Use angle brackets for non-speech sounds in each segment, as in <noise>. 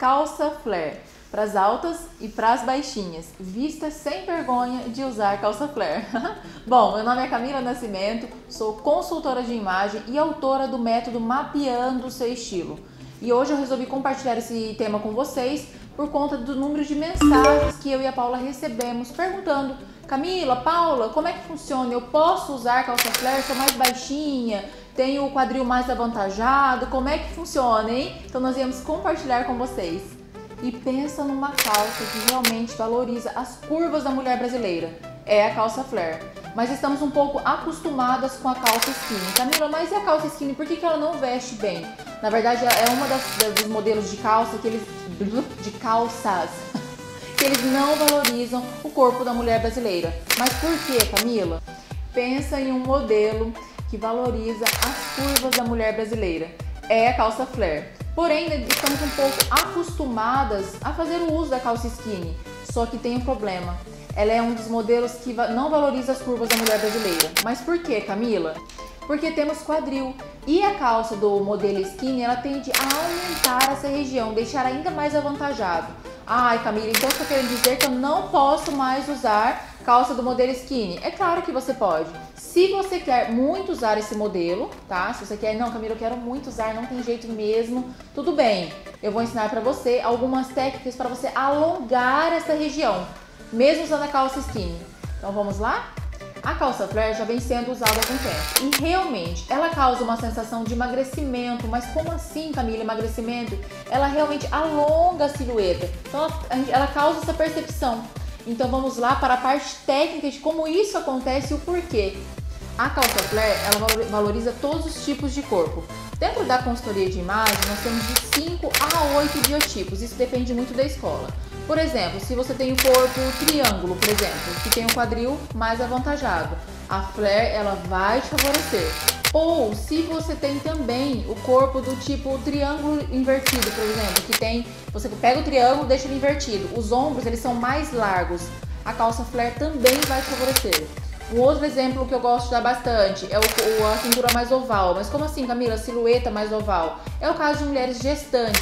calça flare para as altas e para as baixinhas. Vista sem vergonha de usar calça flare. <laughs> Bom, meu nome é Camila Nascimento, sou consultora de imagem e autora do método Mapeando o seu estilo. E hoje eu resolvi compartilhar esse tema com vocês por conta do número de mensagens que eu e a Paula recebemos perguntando: Camila, Paula, como é que funciona? Eu posso usar calça flare? Sou mais baixinha? Tenho o quadril mais avantajado? Como é que funciona, hein? Então nós viemos compartilhar com vocês. E pensa numa calça que realmente valoriza as curvas da mulher brasileira. É a calça flare. Mas estamos um pouco acostumadas com a calça skinny. Camila, mas e a calça skinny? Por que, que ela não veste bem? Na verdade, é uma das, dos modelos de calça que eles. de calças. <laughs> que eles não valorizam o corpo da mulher brasileira. Mas por que, Camila? Pensa em um modelo que valoriza as curvas da mulher brasileira. É a calça flare. Porém, estamos um pouco acostumadas a fazer o uso da calça skinny. Só que tem um problema. Ela é um dos modelos que não valoriza as curvas da mulher brasileira. Mas por que, Camila? Porque temos quadril. E a calça do modelo skinny, ela tende a aumentar essa região, deixar ainda mais avantajado. Ai, Camila, então você está querendo dizer que eu não posso mais usar calça do modelo skinny? É claro que você pode. Se você quer muito usar esse modelo, tá? Se você quer, não, Camila, eu quero muito usar, não tem jeito mesmo, tudo bem. Eu vou ensinar para você algumas técnicas para você alongar essa região, mesmo usando a calça skinny. Então vamos lá? A calça flare já vem sendo usada há algum tempo e realmente ela causa uma sensação de emagrecimento, mas como assim, Camila, emagrecimento? Ela realmente alonga a silhueta, então ela, ela causa essa percepção. Então vamos lá para a parte técnica de como isso acontece e o porquê. A calça flare ela valoriza todos os tipos de corpo. Dentro da consultoria de imagem, nós temos de 5 a 8 biotipos, isso depende muito da escola. Por exemplo, se você tem o corpo triângulo, por exemplo, que tem o quadril mais avantajado, a flare ela vai te favorecer. Ou se você tem também o corpo do tipo triângulo invertido, por exemplo, que tem, você pega o triângulo, deixa ele invertido. Os ombros, eles são mais largos. A calça flare também vai favorecer. Um outro exemplo que eu gosto de dar bastante é o, a cintura mais oval. Mas como assim, Camila? Silhueta mais oval? É o caso de mulheres gestantes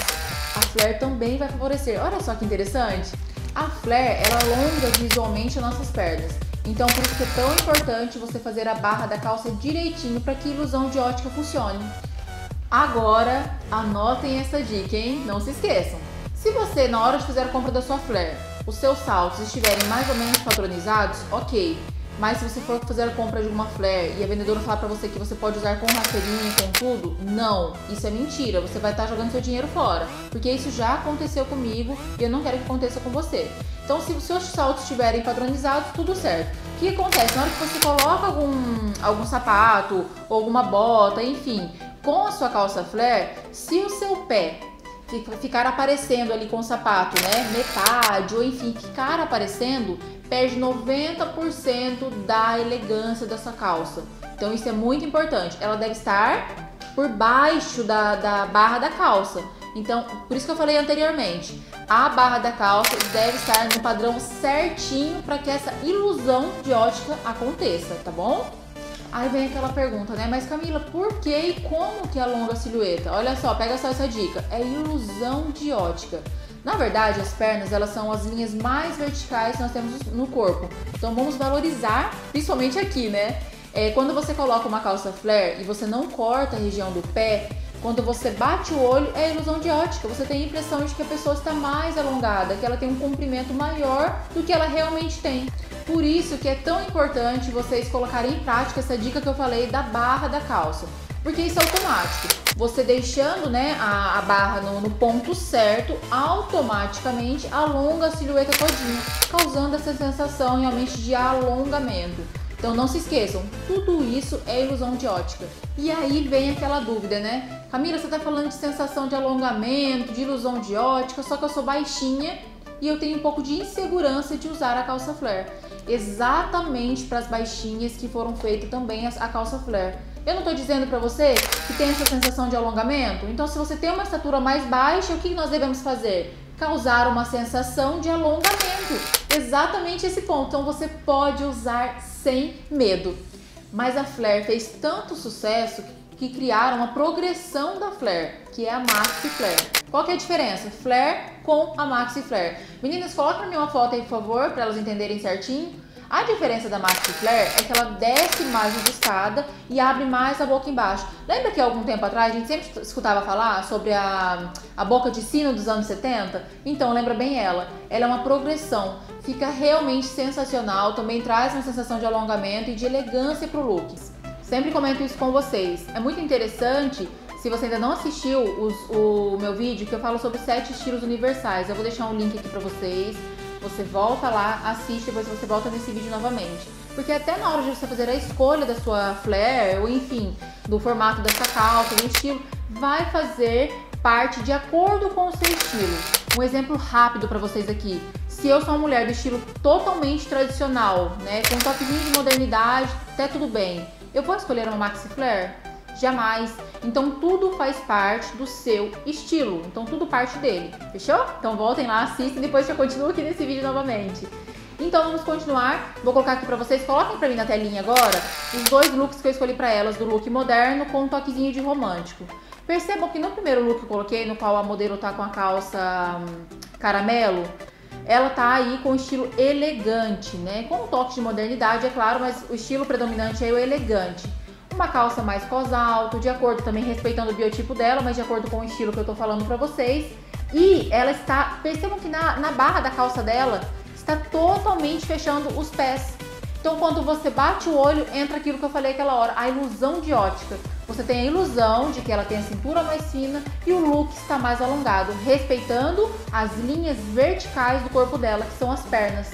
a flare também vai favorecer. Olha só que interessante. A flare, ela alonga visualmente as nossas pernas. Então, por isso que é tão importante você fazer a barra da calça direitinho para que a ilusão de ótica funcione. Agora, anotem essa dica, hein? Não se esqueçam. Se você, na hora de fazer a compra da sua flare, os seus saltos estiverem mais ou menos padronizados, ok. Mas se você for fazer a compra de uma flare e a vendedora falar para você que você pode usar com rasteirinho, com tudo, não, isso é mentira. Você vai estar tá jogando seu dinheiro fora, porque isso já aconteceu comigo e eu não quero que aconteça com você. Então, se os seus saltos estiverem padronizados, tudo certo. O que acontece? Na hora que você coloca algum, algum sapato ou alguma bota, enfim, com a sua calça flare, se o seu pé ficar aparecendo ali com o sapato, né? Metade, ou enfim, ficar aparecendo, perde 90% da elegância dessa calça. Então isso é muito importante. Ela deve estar por baixo da, da barra da calça. Então, por isso que eu falei anteriormente, a barra da calça deve estar no padrão certinho para que essa ilusão de ótica aconteça, tá bom? Aí vem aquela pergunta, né? Mas Camila, por que e como que alonga a silhueta? Olha só, pega só essa dica. É ilusão de ótica. Na verdade, as pernas elas são as linhas mais verticais que nós temos no corpo. Então vamos valorizar, principalmente aqui, né? É, quando você coloca uma calça flare e você não corta a região do pé, quando você bate o olho, é ilusão de ótica. Você tem a impressão de que a pessoa está mais alongada, que ela tem um comprimento maior do que ela realmente tem. Por isso que é tão importante vocês colocarem em prática essa dica que eu falei da barra da calça. Porque isso é automático. Você deixando né, a, a barra no, no, ponto certo, automaticamente alonga a silhueta todinha, causando essa sensação realmente de alongamento. Então não se esqueçam, tudo isso é ilusão de ótica. E aí vem aquela dúvida, né? Camila, você está falando de sensação de alongamento, de ilusão de ótica, só que eu sou baixinha e eu tenho um pouco de insegurança de usar a calça flare. Exatamente para as baixinhas que foram feitas também a calça flare. Eu não estou dizendo para você que tem essa sensação de alongamento? Então, se você tem uma estatura mais baixa, o que nós devemos fazer? Causar uma sensação de alongamento exatamente esse ponto. Então você pode usar sem medo. Mas a Flare fez tanto sucesso que criaram uma progressão da Flare, que é a Maxi Flare. Qual que é a diferença? Flare com a maxi flare. Meninas, coloca pra mim uma foto aí, por favor, para elas entenderem certinho. A diferença da Maxi Flare é que ela desce mais de escada e abre mais a boca embaixo. Lembra que algum tempo atrás a gente sempre escutava falar sobre a, a boca de sino dos anos 70? Então, lembra bem ela. Ela é uma progressão, fica realmente sensacional, também traz uma sensação de alongamento e de elegância pro look. Sempre comento isso com vocês. É muito interessante se você ainda não assistiu os, o meu vídeo que eu falo sobre sete estilos universais, eu vou deixar um link aqui para vocês. Você volta lá, assiste, depois você volta nesse vídeo novamente. Porque até na hora de você fazer a escolha da sua flare, ou enfim, do formato da calça, do estilo, vai fazer parte de acordo com o seu estilo. Um exemplo rápido para vocês aqui. Se eu sou uma mulher do estilo totalmente tradicional, né, com um toquezinho de modernidade, até tudo bem. Eu vou escolher uma maxi flare? Jamais. Então tudo faz parte do seu estilo. Então tudo parte dele. Fechou? Então voltem lá, assistem, depois eu continuo aqui nesse vídeo novamente. Então vamos continuar. Vou colocar aqui pra vocês, coloquem pra mim na telinha agora os dois looks que eu escolhi pra elas, do look moderno com um toquezinho de romântico. Percebam que no primeiro look que eu coloquei, no qual a modelo tá com a calça hum, caramelo, ela tá aí com estilo elegante, né? Com um toque de modernidade, é claro, mas o estilo predominante é o elegante uma calça mais cos alto, de acordo também respeitando o biotipo dela, mas de acordo com o estilo que eu tô falando pra vocês. E ela está, percebam que na, na barra da calça dela está totalmente fechando os pés. Então quando você bate o olho, entra aquilo que eu falei aquela hora, a ilusão de ótica. Você tem a ilusão de que ela tem a cintura mais fina e o look está mais alongado, respeitando as linhas verticais do corpo dela, que são as pernas.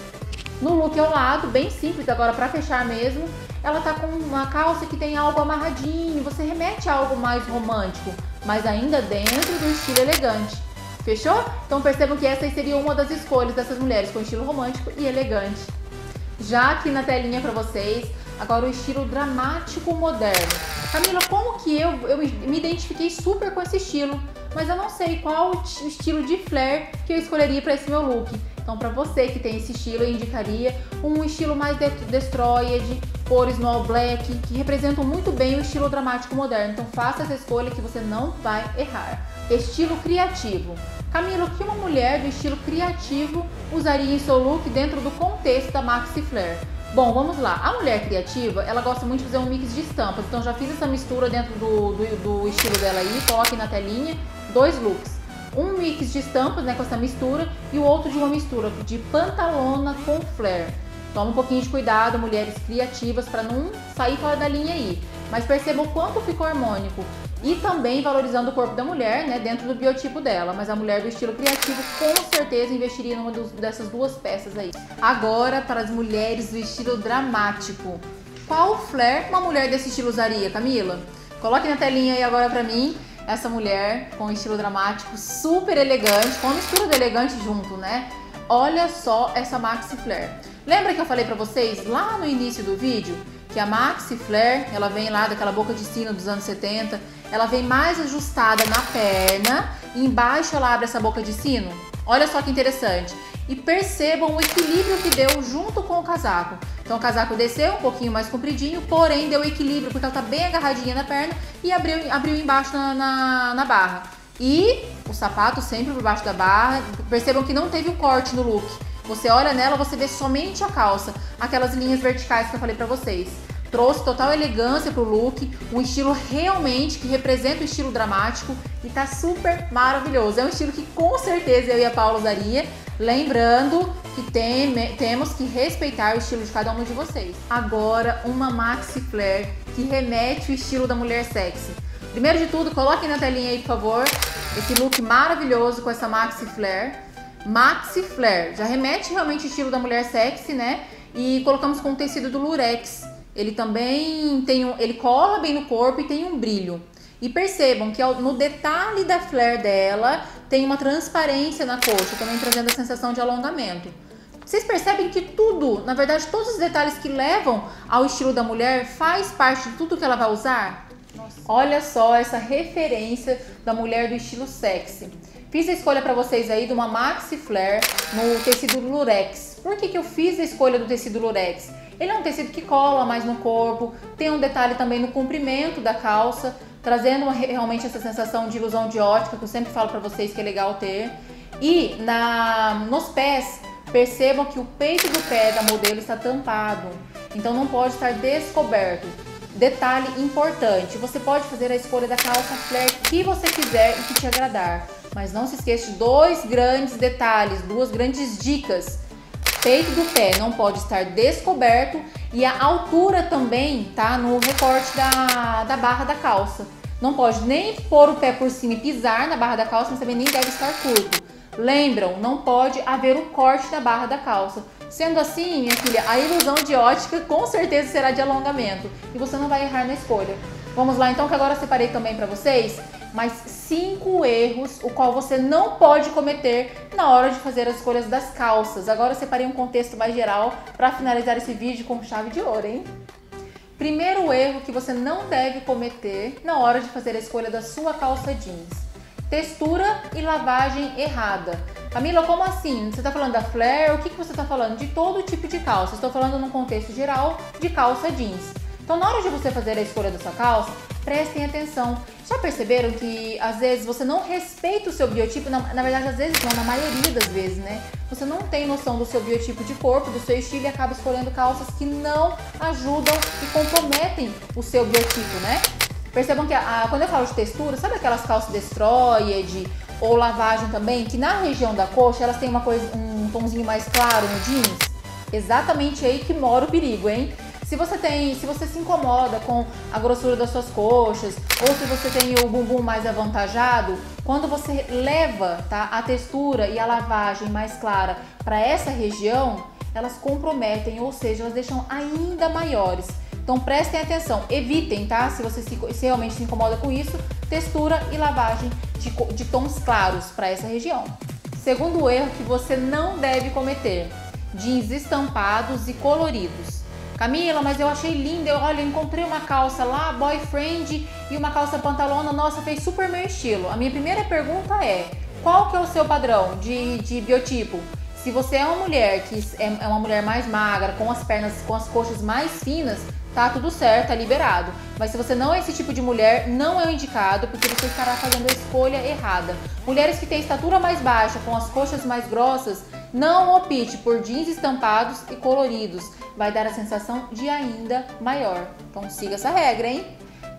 No look ao lado, bem simples, agora para fechar mesmo, ela tá com uma calça que tem algo amarradinho, você remete a algo mais romântico, mas ainda dentro do estilo elegante. Fechou? Então percebam que essa seria uma das escolhas dessas mulheres com estilo romântico e elegante. Já aqui na telinha para vocês, agora o estilo dramático moderno. Camila, como que eu, eu me identifiquei super com esse estilo, mas eu não sei qual o estilo de flare que eu escolheria para esse meu look. Então, para você que tem esse estilo, eu indicaria um estilo mais destroyed, cores no all black, que representam muito bem o estilo dramático moderno. Então, faça essa escolha que você não vai errar. Estilo criativo. Camila, o que uma mulher do estilo criativo usaria em seu look dentro do contexto da maxi flare? Bom, vamos lá. A mulher criativa, ela gosta muito de fazer um mix de estampas. Então, já fiz essa mistura dentro do, do, do estilo dela aí. Coloque na telinha dois looks um mix de estampas, né, com essa mistura, e o outro de uma mistura de pantalona com flare. Toma um pouquinho de cuidado, mulheres criativas, para não sair fora da linha aí. Mas perceba o quanto ficou harmônico. E também valorizando o corpo da mulher, né, dentro do biotipo dela. Mas a mulher do estilo criativo com certeza investiria numa dessas duas peças aí. Agora, para as mulheres do estilo dramático. Qual flare uma mulher desse estilo usaria, Camila? Coloque na telinha aí agora para mim essa mulher com estilo dramático, super elegante, com mistura do elegante junto, né? Olha só essa maxi flare. Lembra que eu falei para vocês lá no início do vídeo que a maxi flare, ela vem lá daquela boca de sino dos anos 70, ela vem mais ajustada na perna e embaixo ela abre essa boca de sino? Olha só que interessante. E percebam o equilíbrio que deu junto com o casaco. Então o casaco desceu um pouquinho mais compridinho, porém deu equilíbrio, porque ela tá bem agarradinha na perna e abriu, abriu embaixo na, na, na barra. E o sapato sempre por baixo da barra. Percebam que não teve o corte no look. Você olha nela, você vê somente a calça, aquelas linhas verticais que eu falei pra vocês. Trouxe total elegância pro look, um estilo realmente que representa o estilo dramático e tá super maravilhoso. É um estilo que com certeza eu e a Paula usaria. Lembrando que tem, temos que respeitar o estilo de cada um de vocês. Agora, uma maxi flare que remete o estilo da mulher sexy. Primeiro de tudo, coloquem na telinha aí, por favor, esse look maravilhoso com essa maxi flare. Maxi flare, já remete realmente o estilo da mulher sexy, né? E colocamos com o tecido do lurex. Ele também tem um, ele cola bem no corpo e tem um brilho. E percebam que no detalhe da flare dela tem uma transparência na coxa, também trazendo a sensação de alongamento. Vocês percebem que tudo, na verdade, todos os detalhes que levam ao estilo da mulher faz parte de tudo que ela vai usar? Nossa. Olha só essa referência da mulher do estilo sexy. Fiz a escolha para vocês aí de uma maxi flare no tecido lurex. Por que, que eu fiz a escolha do tecido lurex? Ele é um tecido que cola mais no corpo, tem um detalhe também no comprimento da calça, trazendo realmente essa sensação de ilusão de ótica que eu sempre falo para vocês que é legal ter. E na nos pés, percebam que o peito do pé da modelo está tampado, então não pode estar descoberto. Detalhe importante: você pode fazer a escolha da calça flare que você quiser e que te agradar, mas não se esqueça de dois grandes detalhes, duas grandes dicas. Peito do pé não pode estar descoberto e a altura também tá no recorte da, da barra da calça. Não pode nem pôr o pé por cima e pisar na barra da calça, mas também nem deve estar curto. Lembram, não pode haver o corte da barra da calça. Sendo assim, minha filha, a ilusão de ótica com certeza será de alongamento e você não vai errar na escolha. Vamos lá então que agora separei também para vocês mais cinco erros o qual você não pode cometer na hora de fazer as escolhas das calças. Agora eu separei um contexto mais geral para finalizar esse vídeo com chave de ouro, hein? Primeiro erro que você não deve cometer na hora de fazer a escolha da sua calça jeans textura e lavagem errada. Camila, como assim? Você está falando da flare? O que, que você está falando? De todo tipo de calça. Estou falando num contexto geral de calça jeans. Então, na hora de você fazer a escolha da sua calça, prestem atenção. Já perceberam que às vezes você não respeita o seu biotipo? Na, na, verdade, às vezes não, na maioria das vezes, né? Você não tem noção do seu biotipo de corpo, do seu estilo e acaba escolhendo calças que não ajudam e comprometem o seu biotipo, né? Percebam que a, a, quando eu falo de textura, sabe aquelas calças destroyed ou lavagem também, que na região da coxa elas têm uma coisa, um tomzinho mais claro no jeans? Exatamente aí que mora o perigo, hein? Se você tem, se você se incomoda com a grossura das suas coxas ou se você tem o bumbum mais avantajado, quando você leva tá, a textura e a lavagem mais clara para essa região, elas comprometem, ou seja, elas deixam ainda maiores. Então prestem atenção, evitem, tá? Se você se, se realmente se incomoda com isso, textura e lavagem de, de tons claros para essa região. Segundo erro que você não deve cometer: jeans estampados e coloridos. Camila, mas eu achei linda. Eu, olha, encontrei uma calça lá, boyfriend, e uma calça pantalona. Nossa, fez super meu estilo. A minha primeira pergunta é: qual que é o seu padrão de, de biotipo? Se você é uma mulher que é, é uma mulher mais magra, com as pernas, com as coxas mais finas, tá tudo certo, tá liberado. Mas se você não é esse tipo de mulher, não é o indicado, porque você estará fazendo a escolha errada. Mulheres que têm estatura mais baixa, com as coxas mais grossas, não opte por jeans estampados e coloridos. Vai dar a sensação de ainda maior. Então siga essa regra, hein?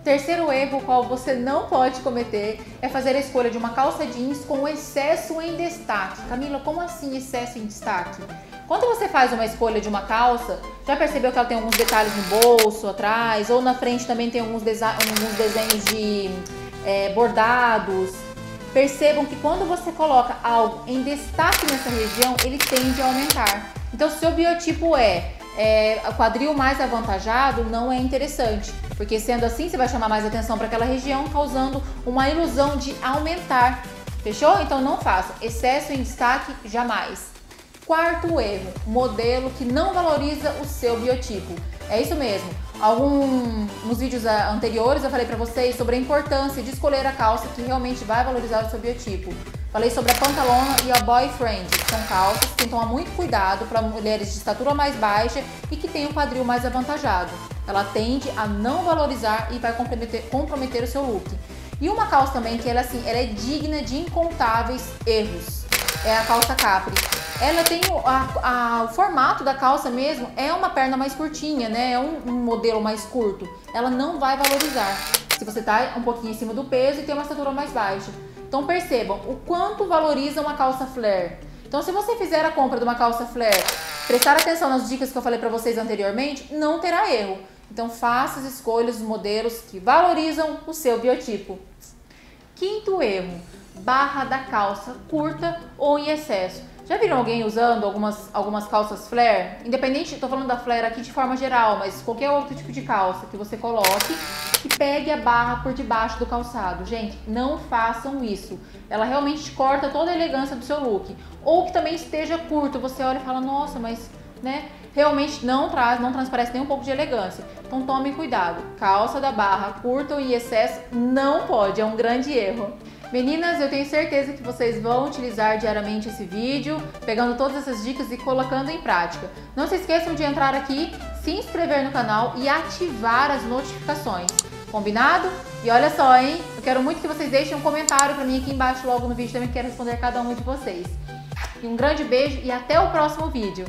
Terceiro erro, qual você não pode cometer, é fazer a escolha de uma calça jeans com excesso em destaque. Camila, como assim excesso em destaque? Quando você faz uma escolha de uma calça, já percebeu que ela tem alguns detalhes no bolso, atrás, ou na frente também tem alguns, alguns desenhos de é, bordados. Percebam que quando você coloca algo em destaque nessa região, ele tende a aumentar. Então, se o biotipo é, é quadril mais avantajado, não é interessante, porque sendo assim, você vai chamar mais atenção para aquela região, causando uma ilusão de aumentar. Fechou? Então não faça. Excesso em destaque, jamais. Quarto erro, modelo que não valoriza o seu biotipo. É isso mesmo. Algum, nos vídeos anteriores eu falei para vocês sobre a importância de escolher a calça que realmente vai valorizar o seu biotipo. Falei sobre a pantalona e a boyfriend, que são calças que tem que tomar muito cuidado para mulheres de estatura mais baixa e que têm um quadril mais avantajado. Ela tende a não valorizar e vai comprometer, comprometer o seu look. E uma calça também que ela assim, ela é digna de incontáveis erros. É a calça capri ela tem o, a, a, o formato da calça mesmo, é uma perna mais curtinha, né? É um, um, modelo mais curto. Ela não vai valorizar se você tá um pouquinho em cima do peso e tem uma estatura mais baixa. Então percebam o quanto valoriza uma calça flare. Então se você fizer a compra de uma calça flare, prestar atenção nas dicas que eu falei para vocês anteriormente, não terá erro. Então faça as escolhas dos modelos que valorizam o seu biotipo. Quinto erro, barra da calça curta ou em excesso. Já viram alguém usando algumas, algumas calças flare? Independente, estou falando da flare aqui de forma geral, mas qualquer outro tipo de calça que você coloque e pegue a barra por debaixo do calçado. Gente, não façam isso. Ela realmente corta toda a elegância do seu look. Ou que também esteja curto, você olha e fala, nossa, mas né? Realmente não traz, não transparece nem um pouco de elegância. Então tome cuidado. Calça da barra curta em excesso não pode, é um grande erro. Meninas, eu tenho certeza que vocês vão utilizar diariamente esse vídeo, pegando todas essas dicas e colocando em prática. Não se esqueçam de entrar aqui, se inscrever no canal e ativar as notificações. Combinado? E olha só, hein? Eu quero muito que vocês deixem um comentário pra mim aqui embaixo logo no vídeo, também quero responder cada um de vocês. E um grande beijo e até o próximo vídeo.